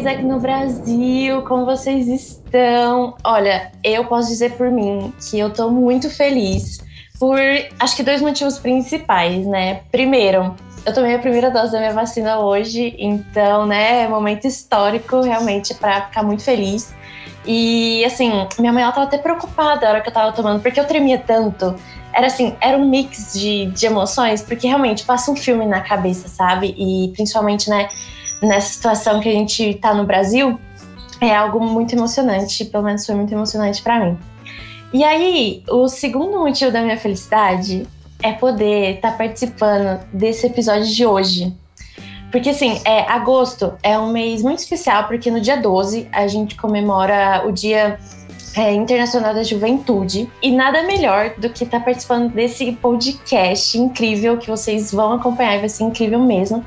Isaac no Brasil, como vocês estão? Olha, eu posso dizer por mim que eu tô muito feliz por acho que dois motivos principais, né? Primeiro, eu tomei a primeira dose da minha vacina hoje, então, né, é momento histórico realmente para ficar muito feliz. E assim, minha mãe ela tava até preocupada na hora que eu tava tomando, porque eu tremia tanto. Era assim, era um mix de, de emoções, porque realmente passa um filme na cabeça, sabe? E principalmente, né, nessa situação que a gente tá no Brasil, é algo muito emocionante, pelo menos foi muito emocionante para mim. E aí, o segundo motivo da minha felicidade é poder estar tá participando desse episódio de hoje. Porque, assim, é, agosto é um mês muito especial, porque no dia 12 a gente comemora o Dia é, Internacional da Juventude. E nada melhor do que estar tá participando desse podcast incrível que vocês vão acompanhar, vai ser incrível mesmo.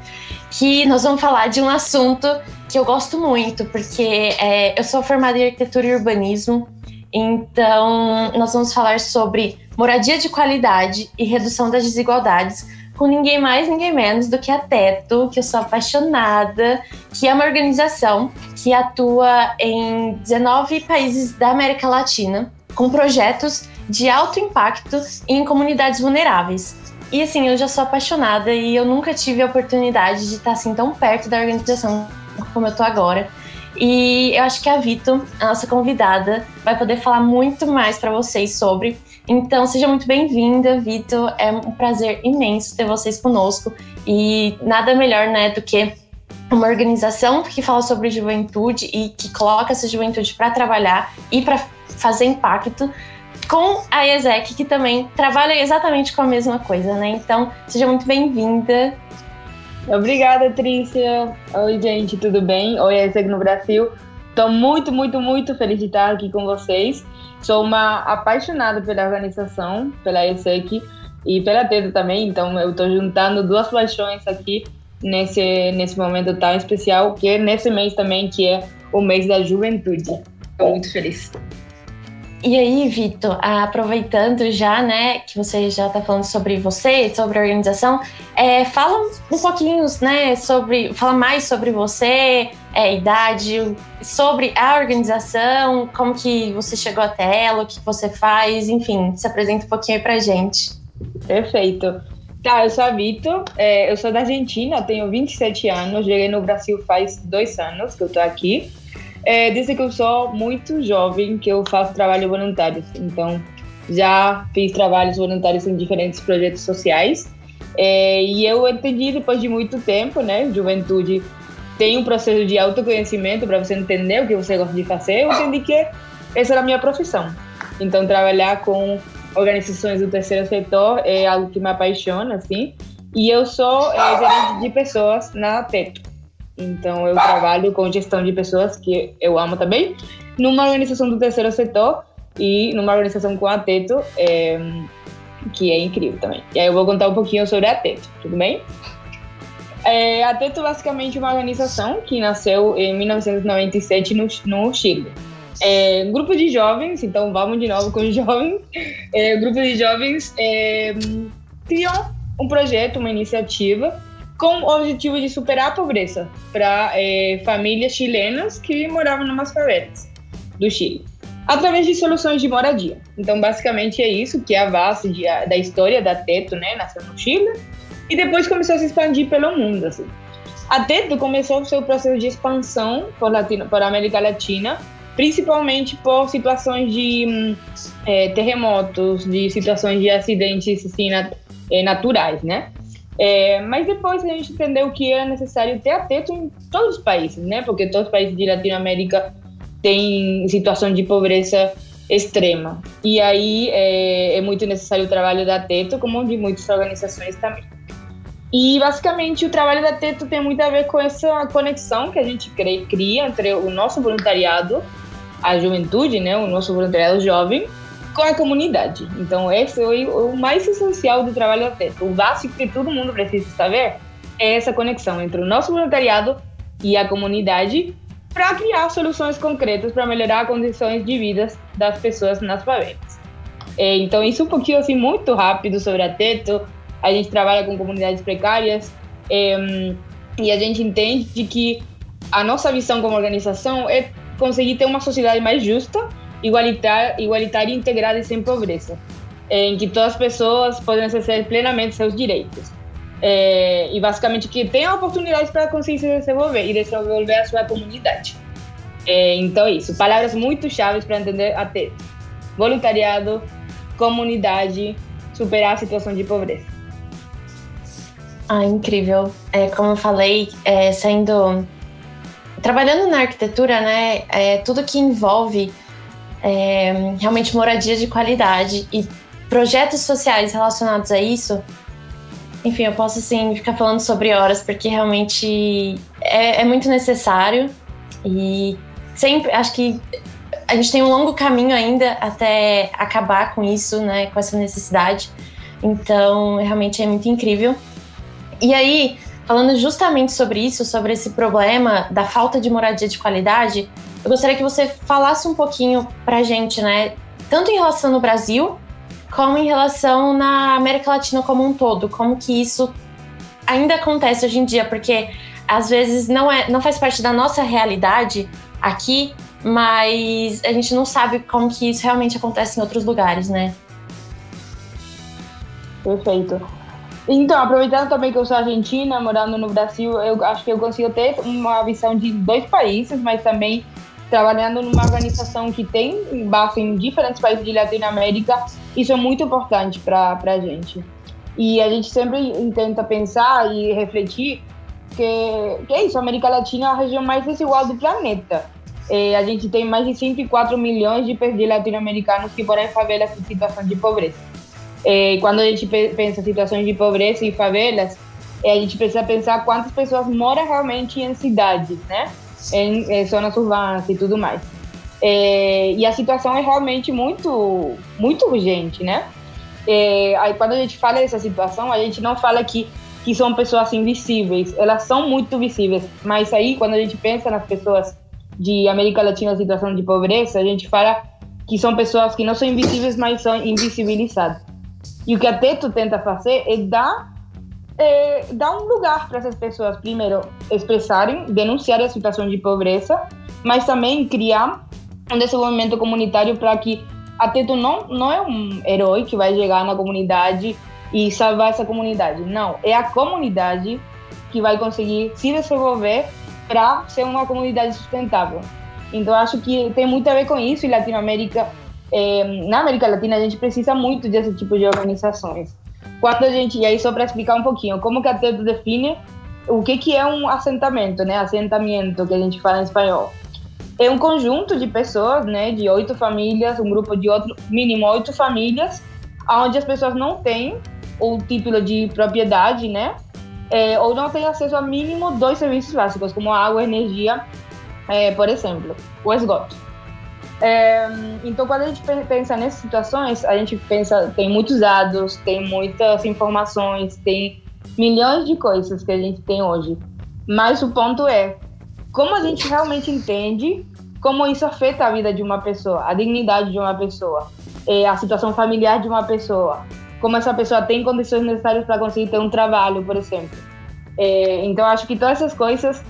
Que nós vamos falar de um assunto que eu gosto muito, porque é, eu sou formada em arquitetura e urbanismo. Então, nós vamos falar sobre moradia de qualidade e redução das desigualdades com ninguém mais, ninguém menos do que a Teto, que eu sou apaixonada, que é uma organização que atua em 19 países da América Latina, com projetos de alto impacto em comunidades vulneráveis. E assim, eu já sou apaixonada e eu nunca tive a oportunidade de estar assim tão perto da organização como eu tô agora. E eu acho que a Vito, a nossa convidada, vai poder falar muito mais para vocês sobre. Então, seja muito bem-vinda, Vito. É um prazer imenso ter vocês conosco. E nada melhor, né, do que uma organização que fala sobre juventude e que coloca essa juventude para trabalhar e para fazer impacto com a ESEC, que também trabalha exatamente com a mesma coisa, né? Então, seja muito bem-vinda. Obrigada, Trícia. Oi, gente, tudo bem? Oi, ESEC no Brasil. Estou muito, muito, muito feliz de estar aqui com vocês. Sou uma apaixonada pela organização, pela ESEC e pela TEDA também, então eu estou juntando duas paixões aqui nesse, nesse momento tão especial, que é nesse mês também, que é o mês da juventude. Estou muito feliz. E aí, Vitor, aproveitando já, né, que você já está falando sobre você, sobre a organização, é, fala um pouquinho, né, sobre, fala mais sobre você, é, idade, sobre a organização, como que você chegou até ela, o que você faz, enfim, se apresenta um pouquinho aí pra gente. Perfeito. Tá, eu sou a Vitor, é, eu sou da Argentina, tenho 27 anos, cheguei no Brasil faz dois anos que eu tô aqui. É, desde que eu sou muito jovem que eu faço trabalho voluntário. Então, já fiz trabalhos voluntários em diferentes projetos sociais. É, e eu entendi depois de muito tempo, né? Juventude tem um processo de autoconhecimento para você entender o que você gosta de fazer. Eu entendi que essa era a minha profissão. Então, trabalhar com organizações do terceiro setor é algo que me apaixona, assim. E eu sou é, gerente de pessoas na TETO. Então, eu trabalho com gestão de pessoas, que eu amo também, numa organização do terceiro setor e numa organização com a Teto, é, que é incrível também. E aí eu vou contar um pouquinho sobre a Teto, tudo bem? É, a Teto basicamente uma organização que nasceu em 1997 no, no Chile. É, grupo de jovens, então vamos de novo com os jovens. É, grupo de jovens é, criou um projeto, uma iniciativa com o objetivo de superar a pobreza para é, famílias chilenas que moravam em umas favelas do Chile, através de soluções de moradia. Então, basicamente é isso que é a base de, da história da Teto, né? Nasceu no Chile e depois começou a se expandir pelo mundo, assim. A Teto começou o seu processo de expansão por, Latino, por América Latina, principalmente por situações de hum, é, terremotos, de situações de acidentes assim, nat é, naturais, né? É, mas depois a gente entendeu que era necessário ter atento em todos os países, né? Porque todos os países de Latinoamérica têm situação de pobreza extrema. E aí é, é muito necessário o trabalho da Teto, como de muitas organizações também. E basicamente o trabalho da Teto tem muito a ver com essa conexão que a gente cria entre o nosso voluntariado, a juventude, né, o nosso voluntariado jovem, com a comunidade. Então, esse é o mais essencial do trabalho da TESP. O básico que todo mundo precisa saber é essa conexão entre o nosso voluntariado e a comunidade para criar soluções concretas para melhorar as condições de vida das pessoas nas favelas. É, então, isso um pouquinho assim, muito rápido sobre a Teto. A gente trabalha com comunidades precárias é, e a gente entende que a nossa visão como organização é conseguir ter uma sociedade mais justa, igualitária, igualitária integrada e sem pobreza, em que todas as pessoas podem exercer plenamente seus direitos. É, e basicamente que tenham oportunidades para conseguir se desenvolver e desenvolver a sua comunidade. É, então, isso. Palavras muito chaves para entender até voluntariado, comunidade, superar a situação de pobreza. Ah, incrível. É, como eu falei, é, sendo trabalhando na arquitetura, né, é, tudo que envolve é, realmente moradia de qualidade e projetos sociais relacionados a isso, enfim, eu posso assim ficar falando sobre horas porque realmente é, é muito necessário e sempre acho que a gente tem um longo caminho ainda até acabar com isso, né, com essa necessidade. Então, realmente é muito incrível. E aí, falando justamente sobre isso, sobre esse problema da falta de moradia de qualidade, eu gostaria que você falasse um pouquinho pra gente, né? Tanto em relação no Brasil, como em relação na América Latina como um todo, como que isso ainda acontece hoje em dia, porque às vezes não é, não faz parte da nossa realidade aqui, mas a gente não sabe como que isso realmente acontece em outros lugares, né? Perfeito. Então, aproveitando também que eu sou argentina, morando no Brasil, eu acho que eu consigo ter uma visão de dois países, mas também trabalhando numa organização que tem base em diferentes países de Latinoamérica, isso é muito importante para a gente. E a gente sempre tenta pensar e refletir que, que é isso, a América Latina é a região mais desigual do planeta. É, a gente tem mais de 104 milhões de, latino-americanos que moram em favelas em situação de pobreza. É, quando a gente pensa em situações de pobreza e favelas, é, a gente precisa pensar quantas pessoas moram realmente em cidades, né? Em, em zonas urbanas e tudo mais. É, e a situação é realmente muito, muito urgente, né? É, aí quando a gente fala dessa situação, a gente não fala que, que são pessoas invisíveis, elas são muito visíveis, mas aí quando a gente pensa nas pessoas de América Latina em situação de pobreza, a gente fala que são pessoas que não são invisíveis, mas são invisibilizadas. E o que a Teto tenta fazer é dar, é, dar um lugar para essas pessoas, primeiro, expressarem, denunciar a situação de pobreza, mas também criar um desenvolvimento comunitário para que a Teto não, não é um herói que vai chegar na comunidade e salvar essa comunidade. Não, é a comunidade que vai conseguir se desenvolver para ser uma comunidade sustentável. Então, acho que tem muito a ver com isso e Latinoamérica é, na América Latina a gente precisa muito desse tipo de organizações. Quando a gente, e aí só para explicar um pouquinho, como que a TED define o que, que é um assentamento, né? Assentamento, que a gente fala em espanhol. É um conjunto de pessoas, né? De oito famílias, um grupo de outro, mínimo oito famílias, onde as pessoas não têm o título de propriedade, né? É, ou não têm acesso a mínimo dois serviços básicos, como água, energia, é, por exemplo, o esgoto. É, então, quando a gente pensa nessas situações, a gente pensa, tem muitos dados, tem muitas informações, tem milhões de coisas que a gente tem hoje. Mas o ponto é, como a gente realmente entende como isso afeta a vida de uma pessoa, a dignidade de uma pessoa, é, a situação familiar de uma pessoa, como essa pessoa tem condições necessárias para conseguir ter um trabalho, por exemplo. É, então, acho que todas essas coisas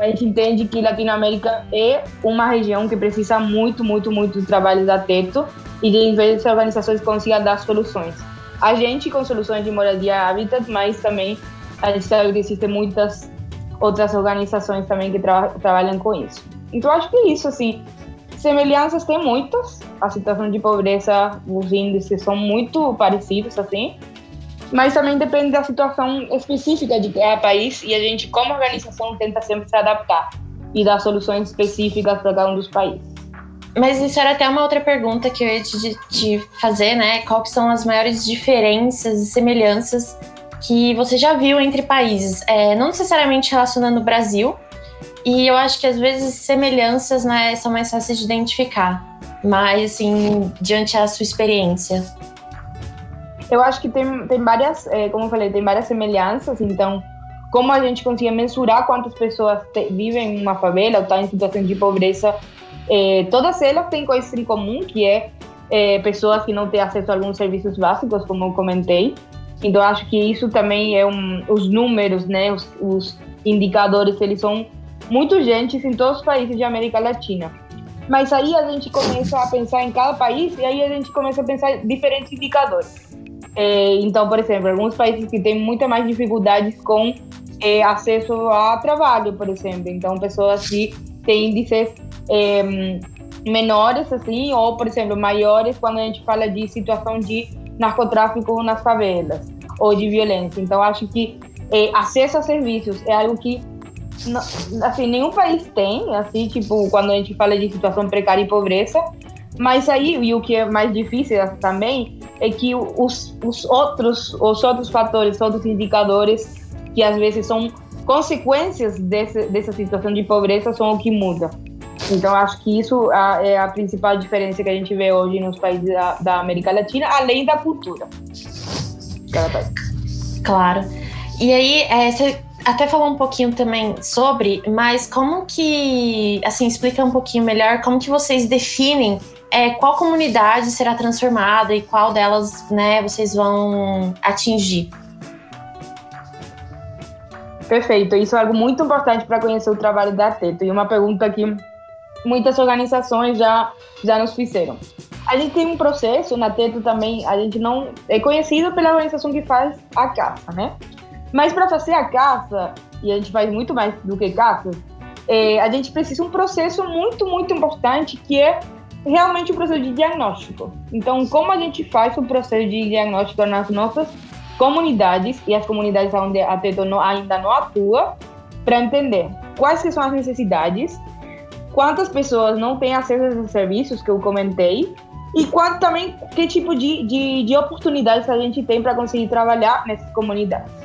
a gente entende que Latinoamérica é uma região que precisa muito, muito, muito de trabalhos a teto e de vezes organizações consigam dar soluções. A gente com soluções de moradia habitat, mas também a gente sabe que existem muitas outras organizações também que tra trabalham com isso. Então acho que é isso, assim, semelhanças tem muitas, a situação de pobreza, os índices são muito parecidos, assim, mas também depende da situação específica de cada país e a gente, como organização, tenta sempre se adaptar e dar soluções específicas para cada um dos países. Mas isso era até uma outra pergunta que eu ia te, te fazer, né? Quais são as maiores diferenças e semelhanças que você já viu entre países? É, não necessariamente relacionando o Brasil, e eu acho que às vezes semelhanças né, são mais fáceis de identificar, mas assim, diante da sua experiência. Eu acho que tem, tem várias, é, como eu falei, tem várias semelhanças. Então, como a gente consegue mensurar quantas pessoas te, vivem em uma favela ou estão tá em situação de pobreza, é, todas elas têm coisas em comum, que é, é, pessoas que não têm acesso a alguns serviços básicos, como eu comentei. Então, acho que isso também é um, os números, né, os, os indicadores, eles são muito gente em todos os países de América Latina. Mas aí a gente começa a pensar em cada país e aí a gente começa a pensar diferentes indicadores. É, então, por exemplo, alguns países que têm muita mais dificuldades com é, acesso a trabalho, por exemplo. Então, pessoas que têm índices é, menores, assim, ou, por exemplo, maiores quando a gente fala de situação de narcotráfico nas favelas ou de violência. Então, acho que é, acesso a serviços é algo que assim, nenhum país tem, assim, tipo, quando a gente fala de situação precária e pobreza, mas aí, e o que é mais difícil também, é que os, os, outros, os outros fatores, outros indicadores, que às vezes são consequências desse, dessa situação de pobreza, são o que muda. Então, acho que isso é a principal diferença que a gente vê hoje nos países da, da América Latina, além da cultura. Claro. E aí, é, você até falou um pouquinho também sobre, mas como que, assim, explica um pouquinho melhor como que vocês definem é, qual comunidade será transformada e qual delas, né, vocês vão atingir. Perfeito, isso é algo muito importante para conhecer o trabalho da Teto e uma pergunta que muitas organizações já já nos fizeram. A gente tem um processo na Teto também, a gente não é conhecido pela organização que faz a caça, né? Mas para fazer a caça, e a gente faz muito mais do que caça, é, a gente precisa de um processo muito, muito importante que é realmente o processo de diagnóstico. Então, como a gente faz o processo de diagnóstico nas nossas comunidades e as comunidades onde a TETO ainda não atua, para entender quais são as necessidades, quantas pessoas não têm acesso a esses serviços que eu comentei e quanto também que tipo de, de, de oportunidades a gente tem para conseguir trabalhar nessas comunidades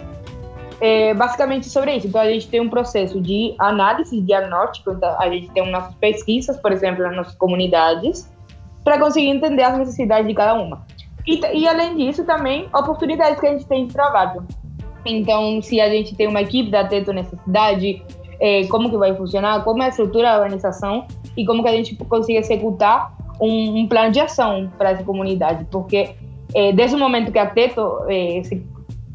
é basicamente sobre isso. Então, a gente tem um processo de análise diagnóstico, então, a gente tem nossas pesquisas, por exemplo, nas nossas comunidades, para conseguir entender as necessidades de cada uma. E, e, além disso, também oportunidades que a gente tem de trabalho. Então, se a gente tem uma equipe da Teto nessa cidade, é, como que vai funcionar, como é a estrutura da organização e como que a gente consiga executar um, um plano de ação para essa comunidade. Porque é, desde o momento que a Teto é, se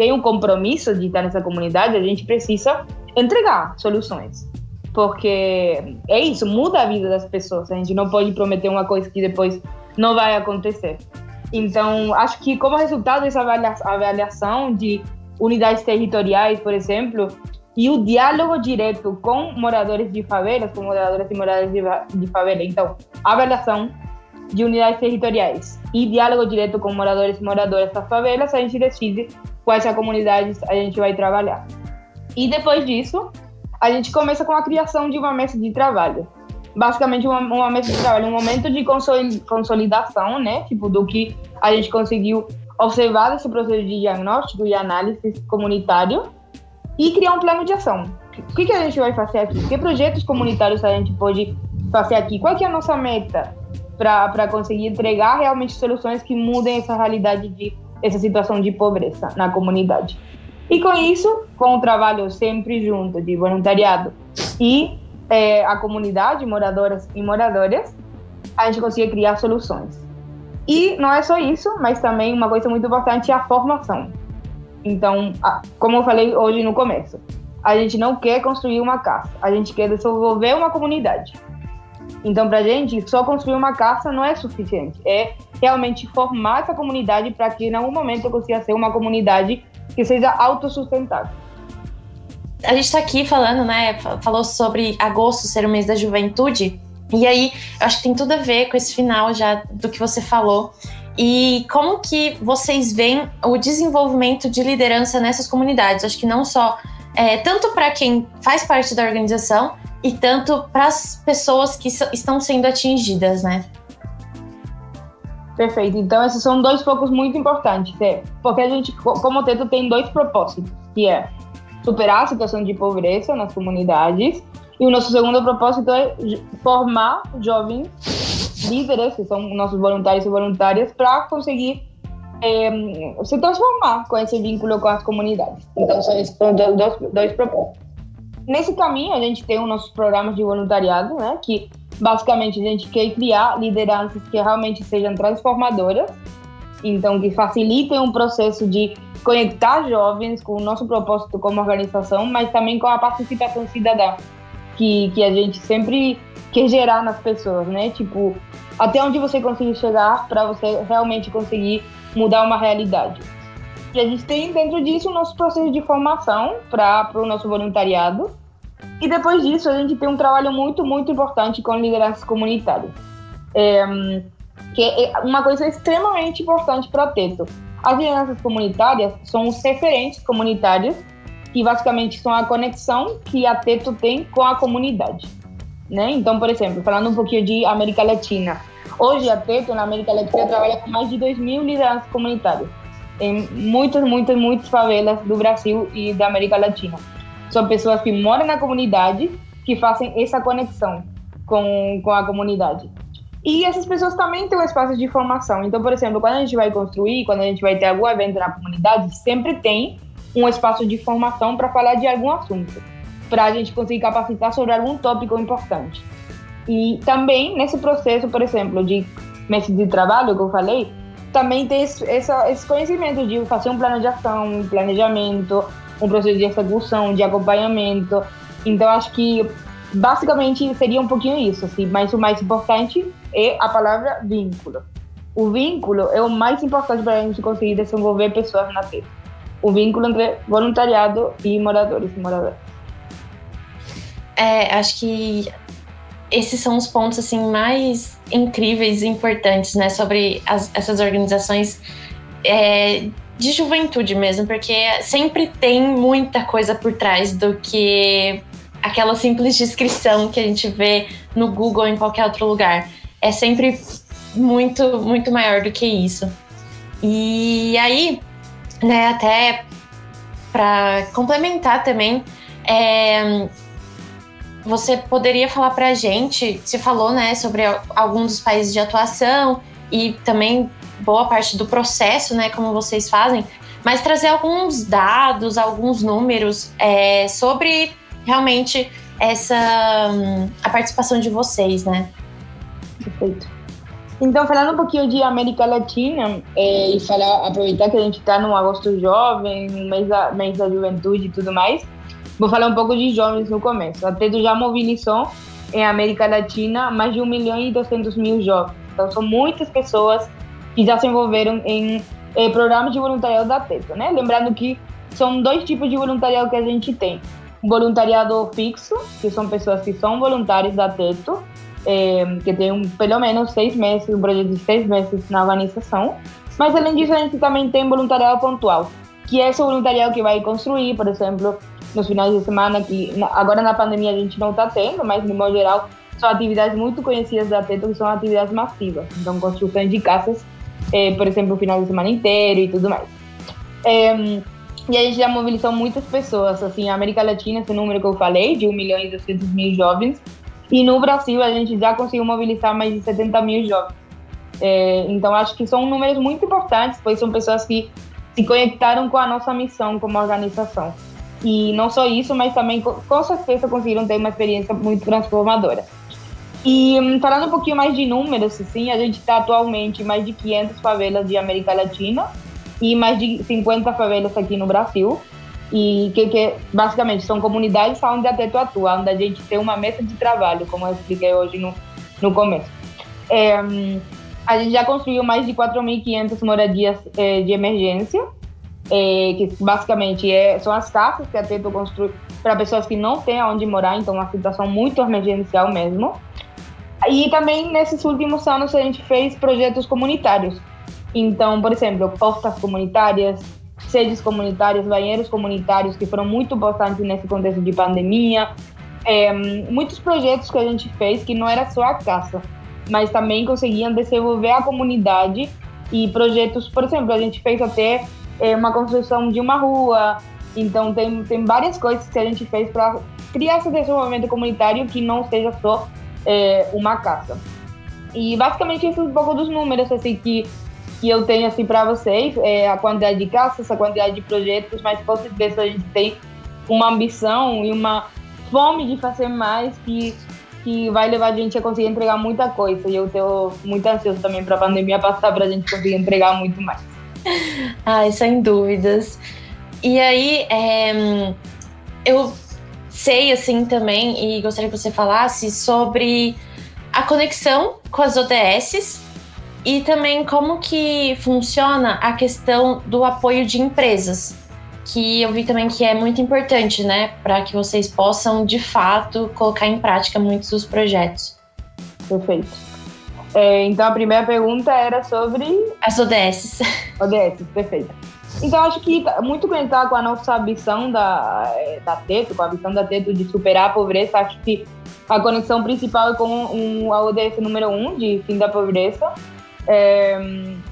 tem um compromisso de estar nessa comunidade, a gente precisa entregar soluções. Porque é isso, muda a vida das pessoas. A gente não pode prometer uma coisa que depois não vai acontecer. Então, acho que como resultado dessa avaliação de unidades territoriais, por exemplo, e o diálogo direto com moradores de favelas, com moradores e moradoras de favela. Então, avaliação de unidades territoriais e diálogo direto com moradores e moradoras das favelas, a gente decide quais comunidades a gente vai trabalhar. E depois disso, a gente começa com a criação de uma mesa de trabalho. Basicamente, uma, uma mesa de trabalho, um momento de consolidação, né? Tipo, do que a gente conseguiu observar desse processo de diagnóstico e análise comunitário e criar um plano de ação. O que, que a gente vai fazer aqui? Que projetos comunitários a gente pode fazer aqui? Qual é a nossa meta para conseguir entregar realmente soluções que mudem essa realidade de essa situação de pobreza na comunidade. E com isso, com o trabalho sempre junto de voluntariado e é, a comunidade, moradoras e moradores, a gente consegue criar soluções. E não é só isso, mas também uma coisa muito importante é a formação. Então, como eu falei hoje no começo, a gente não quer construir uma casa, a gente quer desenvolver uma comunidade. Então, para a gente, só construir uma casa não é suficiente. É realmente formar essa comunidade para que, em algum momento, eu consiga ser uma comunidade que seja autossustentável. A gente está aqui falando, né? Falou sobre agosto ser o mês da juventude. E aí, eu acho que tem tudo a ver com esse final já do que você falou. E como que vocês veem o desenvolvimento de liderança nessas comunidades? Acho que não só é, tanto para quem faz parte da organização, e tanto para as pessoas que estão sendo atingidas, né? Perfeito. Então, esses são dois focos muito importantes, é, porque a gente, como teto, tem dois propósitos, que é superar a situação de pobreza nas comunidades e o nosso segundo propósito é formar jovens líderes, que são nossos voluntários e voluntárias, para conseguir é, se transformar com esse vínculo com as comunidades. Então, são esses dois, dois propósitos. Nesse caminho, a gente tem os nossos programas de voluntariado, né? Que basicamente a gente quer criar lideranças que realmente sejam transformadoras, então que facilitem um processo de conectar jovens com o nosso propósito como organização, mas também com a participação cidadã, que, que a gente sempre quer gerar nas pessoas, né? Tipo, até onde você conseguir chegar para você realmente conseguir mudar uma realidade. E a gente tem dentro disso o nosso processo de formação para o nosso voluntariado. E depois disso, a gente tem um trabalho muito, muito importante com lideranças comunitárias. É, que é uma coisa extremamente importante para o Teto. As lideranças comunitárias são os referentes comunitários, que basicamente são a conexão que a Teto tem com a comunidade. Né? Então, por exemplo, falando um pouquinho de América Latina. Hoje, a Teto, na América Latina, trabalha com mais de 2 mil lideranças comunitárias em muitas, muitas, muitas favelas do Brasil e da América Latina. São pessoas que moram na comunidade, que fazem essa conexão com, com a comunidade. E essas pessoas também têm um espaço de formação. Então, por exemplo, quando a gente vai construir, quando a gente vai ter algum evento na comunidade, sempre tem um espaço de formação para falar de algum assunto, para a gente conseguir capacitar sobre algum tópico importante. E também nesse processo, por exemplo, de mês de trabalho que eu falei, também ter esse, esse conhecimento de fazer um plano de ação, um planejamento, um processo de execução, de acompanhamento. Então, acho que basicamente seria um pouquinho isso, assim, mas o mais importante é a palavra vínculo. O vínculo é o mais importante para a gente conseguir desenvolver pessoas na terra. O vínculo entre voluntariado e moradores e moradoras. É, acho que esses são os pontos assim mais incríveis e importantes, né, sobre as, essas organizações é, de juventude mesmo, porque sempre tem muita coisa por trás do que aquela simples descrição que a gente vê no Google ou em qualquer outro lugar. É sempre muito, muito maior do que isso. E aí, né, até para complementar também, é, você poderia falar para a gente, se falou, né, sobre alguns dos países de atuação e também boa parte do processo, né, como vocês fazem, mas trazer alguns dados, alguns números é, sobre realmente essa a participação de vocês, né? Perfeito. Então, falando um pouquinho de América Latina é, e falar, aproveitar que a gente está no agosto jovem, mês da, mês da juventude e tudo mais, Vou falar um pouco de jovens no começo. A TEDO já mobilizou em América Latina mais de 1 milhão e 200 mil jovens. Então, são muitas pessoas que já se envolveram em eh, programas de voluntariado da TETO, né? Lembrando que são dois tipos de voluntariado que a gente tem. Voluntariado fixo, que são pessoas que são voluntários da TETO, eh, que tem um, pelo menos seis meses, um projeto de seis meses na organização. Mas, além disso, a gente também tem voluntariado pontual, que é esse voluntariado que vai construir, por exemplo, nos finais de semana, que agora na pandemia a gente não está tendo, mas no modo geral são atividades muito conhecidas da TETO, que são atividades massivas. Então, construções de casas, eh, por exemplo, o final de semana inteiro e tudo mais. Eh, e gente já mobilizou muitas pessoas, assim, a América Latina, esse número que eu falei, de 1 milhão e 200 mil jovens, e no Brasil a gente já conseguiu mobilizar mais de 70 mil jovens. Eh, então, acho que são números muito importantes, pois são pessoas que se conectaram com a nossa missão como organização. E não só isso, mas também com certeza conseguiram ter uma experiência muito transformadora. E hum, falando um pouquinho mais de números, assim, a gente está atualmente em mais de 500 favelas de América Latina e mais de 50 favelas aqui no Brasil. E que, que basicamente são comunidades onde a Teto atua, onde a gente tem uma mesa de trabalho, como eu expliquei hoje no, no começo. É, hum, a gente já construiu mais de 4.500 moradias é, de emergência é, que basicamente é, são as casas que a Teto construi para pessoas que não têm onde morar, então uma situação muito emergencial mesmo. E também nesses últimos anos a gente fez projetos comunitários. Então, por exemplo, portas comunitárias, sedes comunitárias, banheiros comunitários, que foram muito importantes nesse contexto de pandemia. É, muitos projetos que a gente fez que não era só a casa, mas também conseguiam desenvolver a comunidade e projetos, por exemplo, a gente fez até é, uma construção de uma rua. Então, tem, tem várias coisas que a gente fez para criar esse desenvolvimento comunitário que não seja só é, uma casa. E basicamente isso é um pouco dos números assim que que eu tenho assim para vocês, é a quantidade de casas, a quantidade de projetos, mas com certeza a gente tem uma ambição e uma fome de fazer mais que que vai levar a gente a conseguir entregar muita coisa. E eu estou muito ansioso também para a pandemia passar para a gente conseguir entregar muito mais. Ai, sem dúvidas. E aí, é, eu sei assim também e gostaria que você falasse sobre a conexão com as ODSs e também como que funciona a questão do apoio de empresas, que eu vi também que é muito importante, né, para que vocês possam de fato colocar em prática muitos dos projetos. Perfeito. É, então a primeira pergunta era sobre as ODS. ODS, perfeito. Então acho que tá muito conectado com a nossa visão da, é, da Teto, com a visão da Teto de superar a pobreza, acho que a conexão principal é com um, a ODS número um de fim da pobreza. É,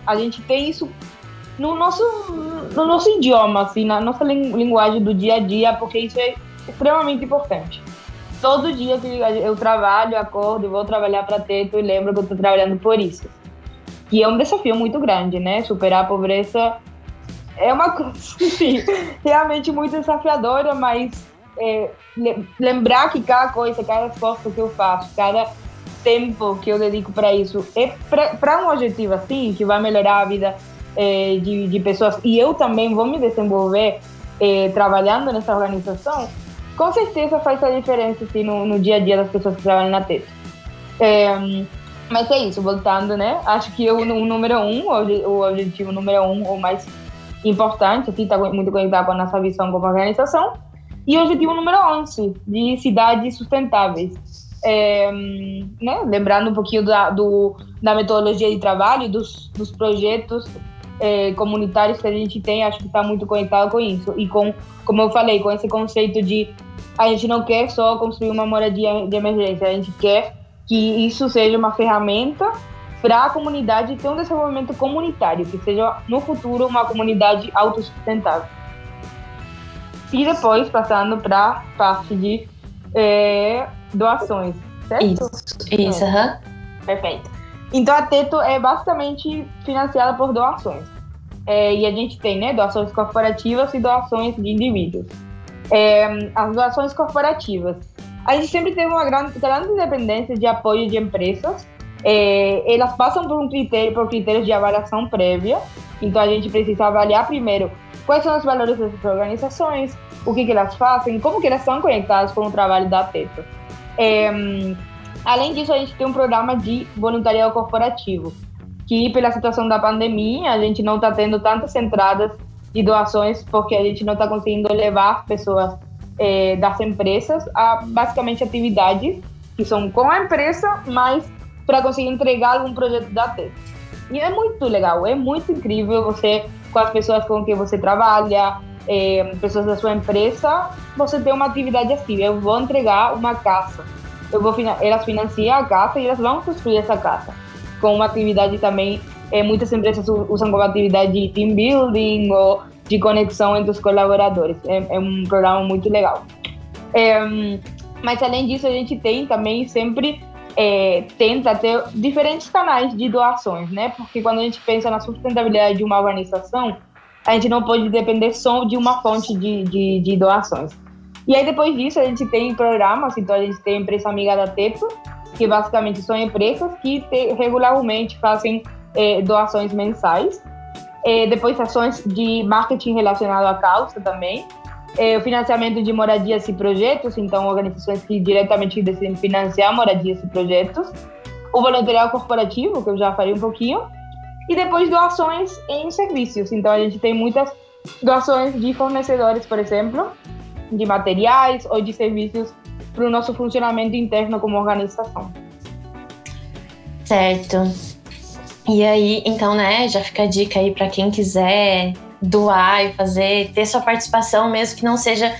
a gente tem isso no nosso, no nosso idioma, assim, na nossa linguagem do dia a dia, porque isso é extremamente importante. Todo dia que eu trabalho, acordo e vou trabalhar para Teto e lembro que eu estou trabalhando por isso. Que é um desafio muito grande, né? Superar a pobreza é uma coisa, realmente muito desafiadora, mas é, lembrar que cada coisa, cada esforço que eu faço, cada tempo que eu dedico para isso é para um objetivo assim, que vai melhorar a vida é, de, de pessoas e eu também vou me desenvolver é, trabalhando nessa organização, com certeza faz a diferença assim, no, no dia a dia das pessoas que trabalham na TED. É, mas é isso, voltando, né? Acho que o, o número um, o objetivo número um, ou mais importante, assim, está muito conectado com a nossa visão como organização, e o objetivo número 11, de cidades sustentáveis. É, né, lembrando um pouquinho da, do, da metodologia de trabalho, dos, dos projetos é, comunitários que a gente tem, acho que está muito conectado com isso. E com, como eu falei, com esse conceito de a gente não quer só construir uma moradia de emergência, a gente quer que isso seja uma ferramenta para a comunidade ter um desenvolvimento comunitário, que seja no futuro uma comunidade autossustentável. E depois passando para a parte de é, doações, certo? Isso, isso, é. aham. Perfeito. Então a Teto é basicamente financiada por doações. É, e a gente tem né, doações corporativas e doações de indivíduos. É, as doações corporativas. A gente sempre teve uma grande, grande dependência de apoio de empresas é, elas passam por um critério, por critérios de avaliação prévia. Então a gente precisa avaliar primeiro quais são os valores dessas organizações, o que, que elas fazem, como que elas são conectadas com o trabalho da TETO. É, além disso, a gente tem um programa de voluntariado corporativo, que pela situação da pandemia a gente não está tendo tantas entradas de doações porque a gente não está conseguindo levar pessoas é, das empresas a basicamente atividades que são com a empresa, mas para conseguir entregar algum projeto da TED. E é muito legal, é muito incrível você, com as pessoas com quem você trabalha, é, pessoas da sua empresa, você ter uma atividade assim. Eu vou entregar uma casa, eu vou elas financiam a casa e elas vão construir essa casa. Com uma atividade também, é, muitas empresas usam como atividade de team building ou de conexão entre os colaboradores. É, é um programa muito legal. Mas além disso, a gente tem também sempre é, tenta ter diferentes canais de doações, né? Porque quando a gente pensa na sustentabilidade de uma organização, a gente não pode depender só de uma fonte de, de, de doações. E aí, depois disso, a gente tem programas, então a gente tem a empresa amiga da TEPO, que basicamente são empresas que te, regularmente fazem é, doações mensais. É, depois, ações de marketing relacionado à causa também é, o financiamento de moradias e projetos, então organizações que diretamente decidem financiar moradias e projetos, o voluntariado corporativo, que eu já falei um pouquinho, e depois doações em serviços. Então a gente tem muitas doações de fornecedores, por exemplo, de materiais ou de serviços para o nosso funcionamento interno como organização. Certo. E aí, então, né, já fica a dica aí para quem quiser doar e fazer, ter sua participação, mesmo que não seja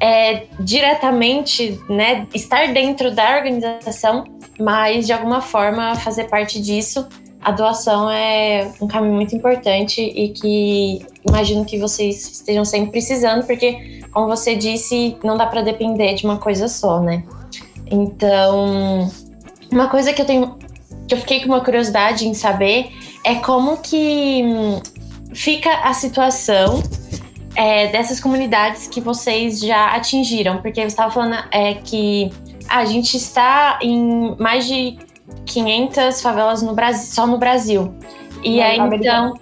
é, diretamente, né, estar dentro da organização, mas de alguma forma fazer parte disso. A doação é um caminho muito importante e que imagino que vocês estejam sempre precisando, porque, como você disse, não dá para depender de uma coisa só, né? Então, uma coisa que eu tenho, que eu fiquei com uma curiosidade em saber é como que fica a situação é, dessas comunidades que vocês já atingiram? Porque você estava falando é, que a gente está em mais de 500 favelas no Brasil, só no Brasil. E na aí, então,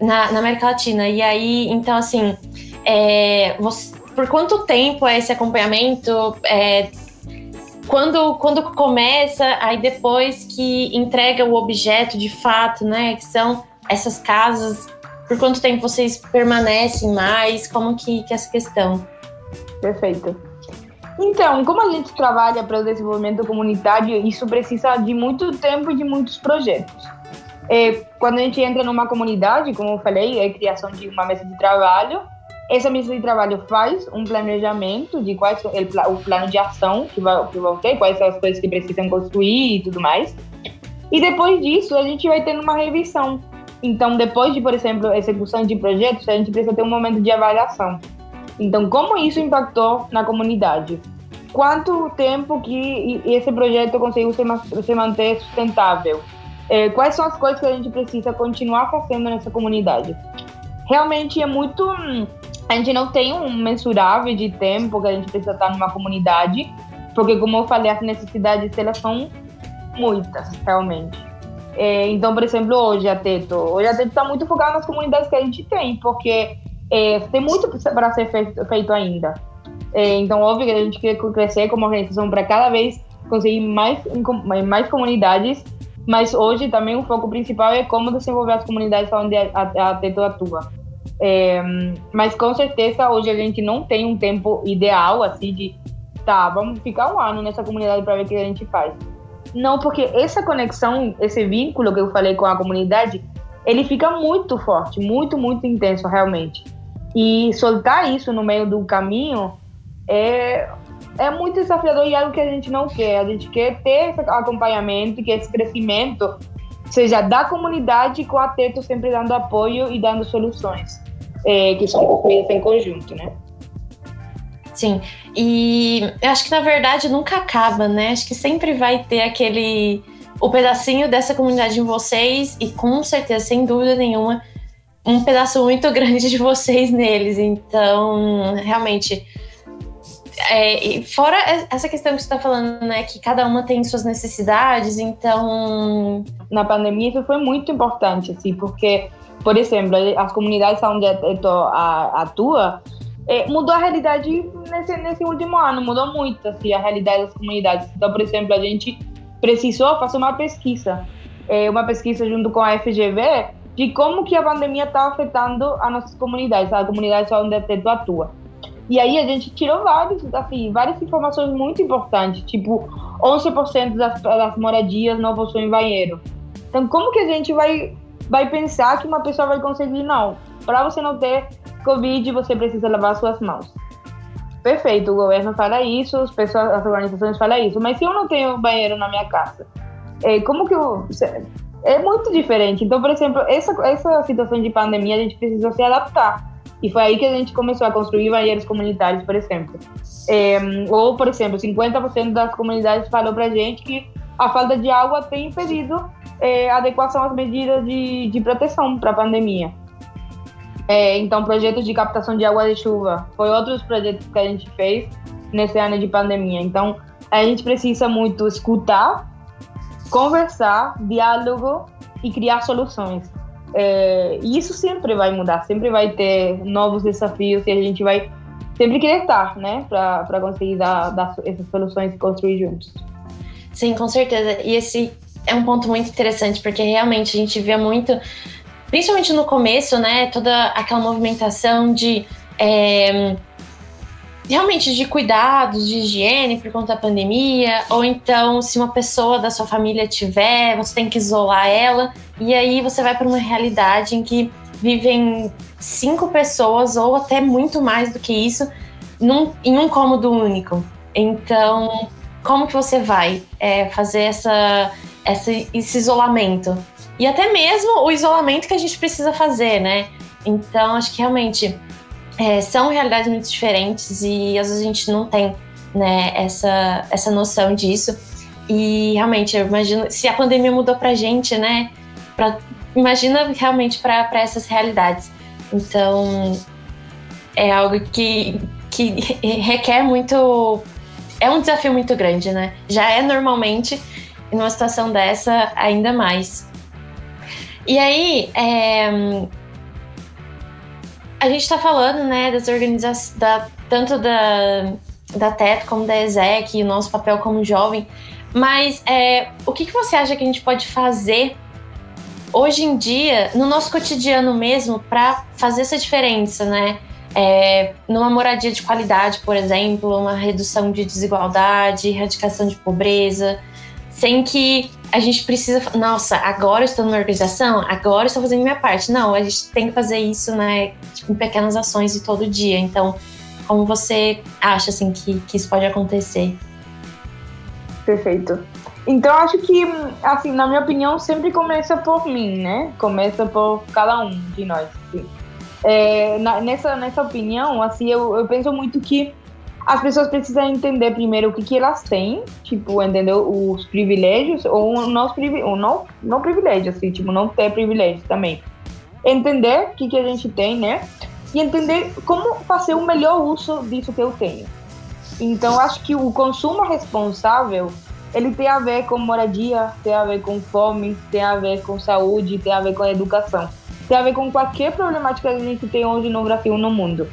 na, na, América Latina. E aí, então, assim, é, você, por quanto tempo é esse acompanhamento? É, quando, quando começa, aí depois que entrega o objeto de fato, né? Que são essas casas, por quanto tempo vocês permanecem mais? Como que, que é essa questão? Perfeito. Então, como a gente trabalha para o desenvolvimento comunitário, isso precisa de muito tempo e de muitos projetos. É, quando a gente entra numa comunidade, como eu falei, é a criação de uma mesa de trabalho. Essa mesa de trabalho faz um planejamento de quais o plano de ação que, vai, que vão ter, quais são as coisas que precisam construir e tudo mais. E depois disso, a gente vai tendo uma revisão. Então, depois de, por exemplo, execução de projetos, a gente precisa ter um momento de avaliação. Então, como isso impactou na comunidade? Quanto tempo que esse projeto conseguiu se manter sustentável? É, quais são as coisas que a gente precisa continuar fazendo nessa comunidade? Realmente é muito. A gente não tem um mensurável de tempo que a gente precisa estar numa comunidade, porque, como eu falei, as necessidades elas são muitas, realmente. É, então, por exemplo, hoje a Teto, hoje a Teto está muito focada nas comunidades que a gente tem, porque é, tem muito para ser feito, feito ainda. É, então, óbvio que a gente quer crescer como organização para cada vez conseguir mais, mais comunidades, mas hoje também o foco principal é como desenvolver as comunidades onde a, a, a Teto atua. É, mas com certeza hoje a gente não tem um tempo ideal assim de tá, vamos ficar um ano nessa comunidade para ver o que a gente faz. Não, porque essa conexão, esse vínculo que eu falei com a comunidade, ele fica muito forte, muito, muito intenso realmente. E soltar isso no meio do caminho é, é muito desafiador e é algo que a gente não quer. A gente quer ter esse acompanhamento, que esse crescimento seja da comunidade com a Teto sempre dando apoio e dando soluções, é, que são construídas em conjunto, né? Sim, e eu acho que na verdade nunca acaba, né? Acho que sempre vai ter aquele. o pedacinho dessa comunidade em vocês, e com certeza, sem dúvida nenhuma, um pedaço muito grande de vocês neles. Então, realmente. É, fora essa questão que você está falando, né, que cada uma tem suas necessidades, então. Na pandemia isso foi muito importante, assim, porque, por exemplo, as comunidades onde eu atua é, mudou a realidade nesse, nesse último ano, mudou muito assim, a realidade das comunidades. Então, por exemplo, a gente precisou fazer uma pesquisa, é, uma pesquisa junto com a FGV, de como que a pandemia está afetando as nossas comunidades, a comunidade onde a Teto atua. E aí a gente tirou vários, assim, várias informações muito importantes, tipo 11% das, das moradias não possuem banheiro. Então, como que a gente vai, vai pensar que uma pessoa vai conseguir? Não, para você não ter Covid, você precisa lavar suas mãos. Perfeito, o governo fala isso, as pessoas, as organizações falam isso, mas se eu não tenho banheiro na minha casa, é, como que eu é muito diferente. Então, por exemplo, essa, essa situação de pandemia a gente precisou se adaptar. E foi aí que a gente começou a construir banheiros comunitários, por exemplo. É, ou, por exemplo, 50% das comunidades falou para gente que a falta de água tem impedido é, adequação às medidas de, de proteção para a pandemia. É, então, projetos de captação de água de chuva foi outros projetos que a gente fez nesse ano de pandemia. Então, a gente precisa muito escutar conversar, diálogo e criar soluções. É, e isso sempre vai mudar, sempre vai ter novos desafios e a gente vai sempre querer estar, né, para conseguir dar, dar essas soluções e construir juntos. Sim, com certeza. E esse é um ponto muito interessante, porque realmente a gente via muito, principalmente no começo, né, toda aquela movimentação de. É, realmente de cuidados, de higiene por conta da pandemia, ou então se uma pessoa da sua família tiver, você tem que isolar ela, e aí você vai para uma realidade em que vivem cinco pessoas ou até muito mais do que isso num, em um cômodo único. Então, como que você vai é, fazer essa, essa, esse isolamento? E até mesmo o isolamento que a gente precisa fazer, né? Então, acho que realmente é, são realidades muito diferentes e às vezes a gente não tem né, essa, essa noção disso. E realmente, eu imagino, se a pandemia mudou pra gente, né? Pra, imagina realmente para essas realidades. Então, é algo que, que requer muito. É um desafio muito grande, né? Já é normalmente, numa situação dessa, ainda mais. E aí, é, a gente está falando, né, das organizações, da, tanto da, da TET como da ESEC, o nosso papel como jovem, mas é, o que, que você acha que a gente pode fazer hoje em dia, no nosso cotidiano mesmo, para fazer essa diferença, né? É, numa moradia de qualidade, por exemplo, uma redução de desigualdade, erradicação de pobreza, sem que a gente precisa, nossa, agora estou numa organização, agora estou fazendo minha parte. Não, a gente tem que fazer isso, né, tipo, em pequenas ações de todo dia. Então, como você acha assim que, que isso pode acontecer? Perfeito. Então acho que, assim, na minha opinião, sempre começa por mim, né? Começa por cada um de nós. Assim. É, na, nessa, nessa opinião, assim, eu, eu penso muito que as pessoas precisam entender primeiro o que, que elas têm, tipo, entendeu? Os privilégios ou não, ou não, não privilégios, assim, tipo, não ter privilégios também. Entender o que, que a gente tem, né? E entender como fazer o melhor uso disso que eu tenho. Então, acho que o consumo responsável, ele tem a ver com moradia, tem a ver com fome, tem a ver com saúde, tem a ver com educação. Tem a ver com qualquer problemática que a gente tem hoje no Brasil no mundo.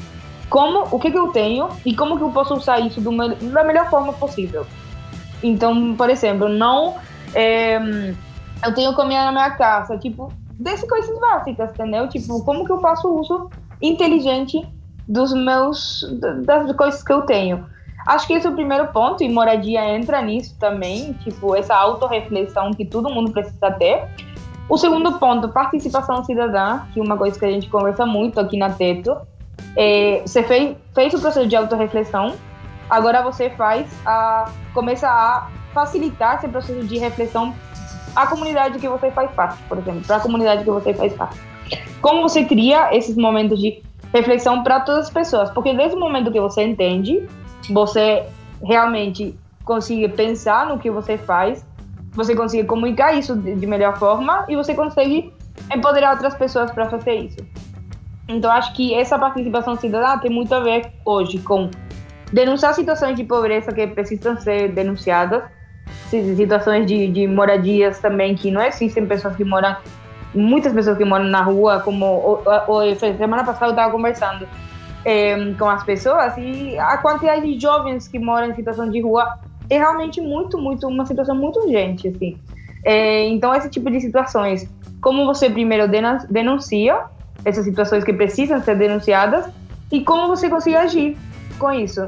Como, o que, que eu tenho e como que eu posso usar isso do, da melhor forma possível. Então, por exemplo, não... É, eu tenho comida na minha casa, tipo, dessas coisas básicas, entendeu? Tipo, como que eu faço uso inteligente dos meus das coisas que eu tenho. Acho que esse é o primeiro ponto, e moradia entra nisso também, tipo, essa autorreflexão que todo mundo precisa ter. O segundo ponto, participação cidadã, que é uma coisa que a gente conversa muito aqui na Teto. É, você fez, fez o processo de autorreflexão, agora você faz a, começa a facilitar esse processo de reflexão à comunidade que você faz parte, por exemplo, para a comunidade que você faz parte. Como você cria esses momentos de reflexão para todas as pessoas? Porque desde o momento que você entende você realmente consegue pensar no que você faz, você consegue comunicar isso de melhor forma e você consegue empoderar outras pessoas para fazer isso. Então, acho que essa participação cidadã tem muito a ver hoje com denunciar situações de pobreza que precisam ser denunciadas, situações de, de moradias também que não existem pessoas que moram, muitas pessoas que moram na rua, como o, o, semana passada eu estava conversando é, com as pessoas e a quantidade de jovens que moram em situação de rua é realmente muito, muito, uma situação muito urgente, assim. É, então, esse tipo de situações, como você primeiro denuncia essas situações que precisam ser denunciadas e como você consegue agir com isso.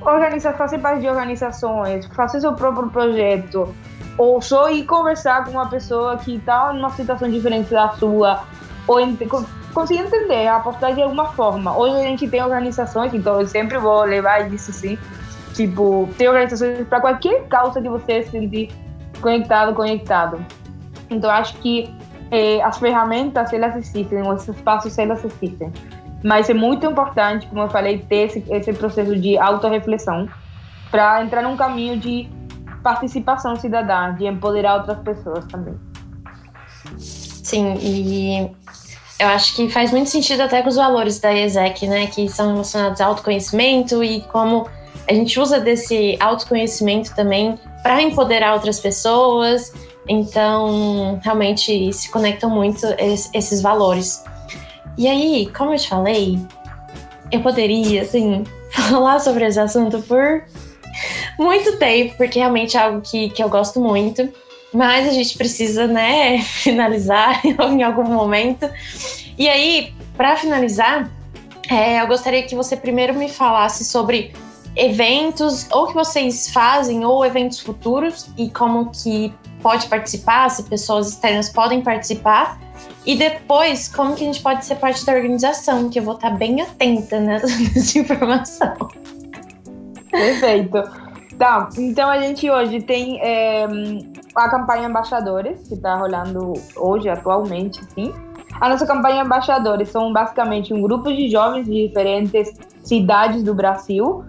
Organizar, fazer parte de organizações, fazer seu próprio projeto, ou só ir conversar com uma pessoa que está numa situação diferente da sua, ou conseguir entender, apostar de alguma forma. Hoje a gente tem organizações, então eu sempre vou levar isso sim. Tipo, tem organizações para qualquer causa que você se sentir conectado, conectado. Então acho que eh, as ferramentas, elas existem, os espaços, elas existem. Mas é muito importante, como eu falei, ter esse, esse processo de autorreflexão para entrar num caminho de participação cidadã, de empoderar outras pessoas também. Sim, e eu acho que faz muito sentido até com os valores da ESEC, né? Que são relacionados ao autoconhecimento e como a gente usa desse autoconhecimento também para empoderar outras pessoas. Então, realmente se conectam muito esses valores. E aí, como eu te falei, eu poderia, assim, falar sobre esse assunto por muito tempo, porque realmente é algo que, que eu gosto muito. Mas a gente precisa, né, finalizar em algum momento. E aí, para finalizar, é, eu gostaria que você primeiro me falasse sobre eventos ou que vocês fazem ou eventos futuros e como que pode participar, se pessoas externas podem participar. E depois, como que a gente pode ser parte da organização, que eu vou estar bem atenta nessa informação. Perfeito. Tá, então a gente hoje tem é, a campanha Embaixadores, que está rolando hoje, atualmente, sim. A nossa campanha Embaixadores são basicamente um grupo de jovens de diferentes cidades do Brasil,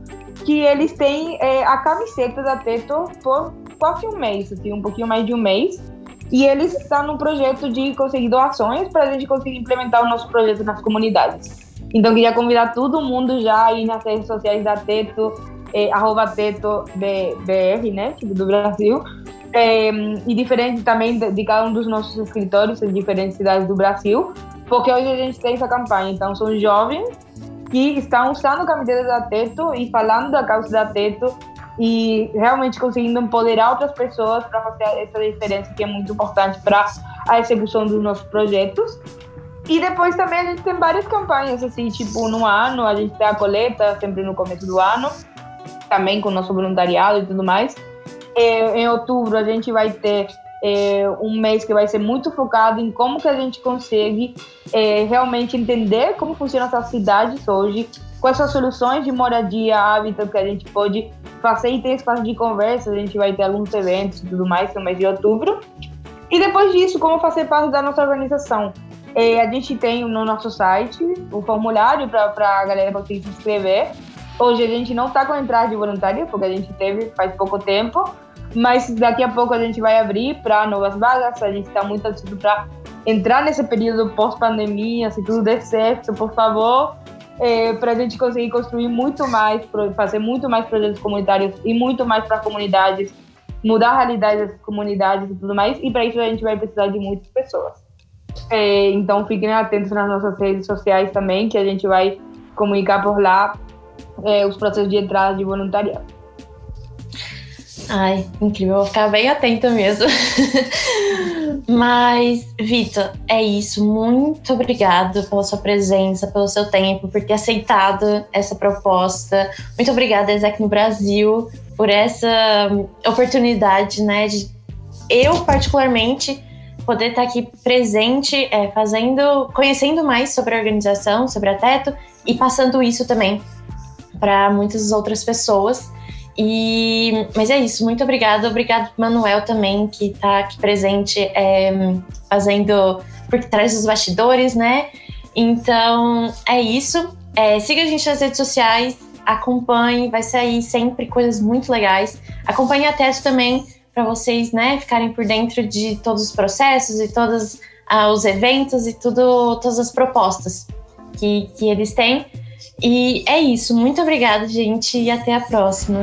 que eles têm é, a camiseta da Teto por quase um mês, assim, um pouquinho mais de um mês. E eles estão no projeto de conseguir doações para a gente conseguir implementar o nosso projeto nas comunidades. Então, queria convidar todo mundo já aí nas redes sociais da Teto, é, arroba Teto BR, né, tipo do Brasil, é, e diferente também de, de, cada um dos nossos escritórios em diferentes cidades do Brasil, porque hoje a gente tem essa campanha. Então, são jovens que estão usando camisetas da Teto e falando da causa da Teto e realmente conseguindo empoderar outras pessoas para fazer essa diferença que é muito importante para a execução dos nossos projetos. E depois também a gente tem várias campanhas, assim, tipo, no ano, a gente tem a coleta sempre no começo do ano, também com o nosso voluntariado e tudo mais. E, em outubro a gente vai ter é, um mês que vai ser muito focado em como que a gente consegue é, realmente entender como funcionam essas cidades hoje, quais são as soluções de moradia, hábito que a gente pode fazer e ter espaço de conversa, a gente vai ter alguns eventos e tudo mais no mês de outubro. E depois disso, como fazer parte da nossa organização. É, a gente tem no nosso site o formulário para a galera conseguir se inscrever. Hoje a gente não está com entrada de voluntário, porque a gente teve faz pouco tempo, mas daqui a pouco a gente vai abrir para novas vagas. A gente está muito ansioso para entrar nesse período pós-pandemia, se tudo der certo, por favor, é, para a gente conseguir construir muito mais, fazer muito mais projetos comunitários e muito mais para comunidades, mudar a realidade das comunidades e tudo mais. E para isso a gente vai precisar de muitas pessoas. É, então fiquem atentos nas nossas redes sociais também, que a gente vai comunicar por lá é, os processos de entrada de voluntariado. Ai, incrível, vou ficar bem atenta mesmo. Mas, Vitor, é isso. Muito obrigado pela sua presença, pelo seu tempo, por ter aceitado essa proposta. Muito obrigada, Exec no Brasil, por essa oportunidade, né? De eu, particularmente, poder estar aqui presente, é, fazendo, conhecendo mais sobre a organização, sobre a Teto e passando isso também para muitas outras pessoas. E, mas é isso, muito obrigada. Obrigado, Manuel, também, que está aqui presente, é, fazendo por trás dos bastidores, né? Então, é isso. É, siga a gente nas redes sociais, acompanhe, vai sair sempre coisas muito legais. Acompanhe a Teto também, para vocês, né, ficarem por dentro de todos os processos e todos ah, os eventos e tudo, todas as propostas que, que eles têm. E é isso. Muito obrigada, gente, e até a próxima.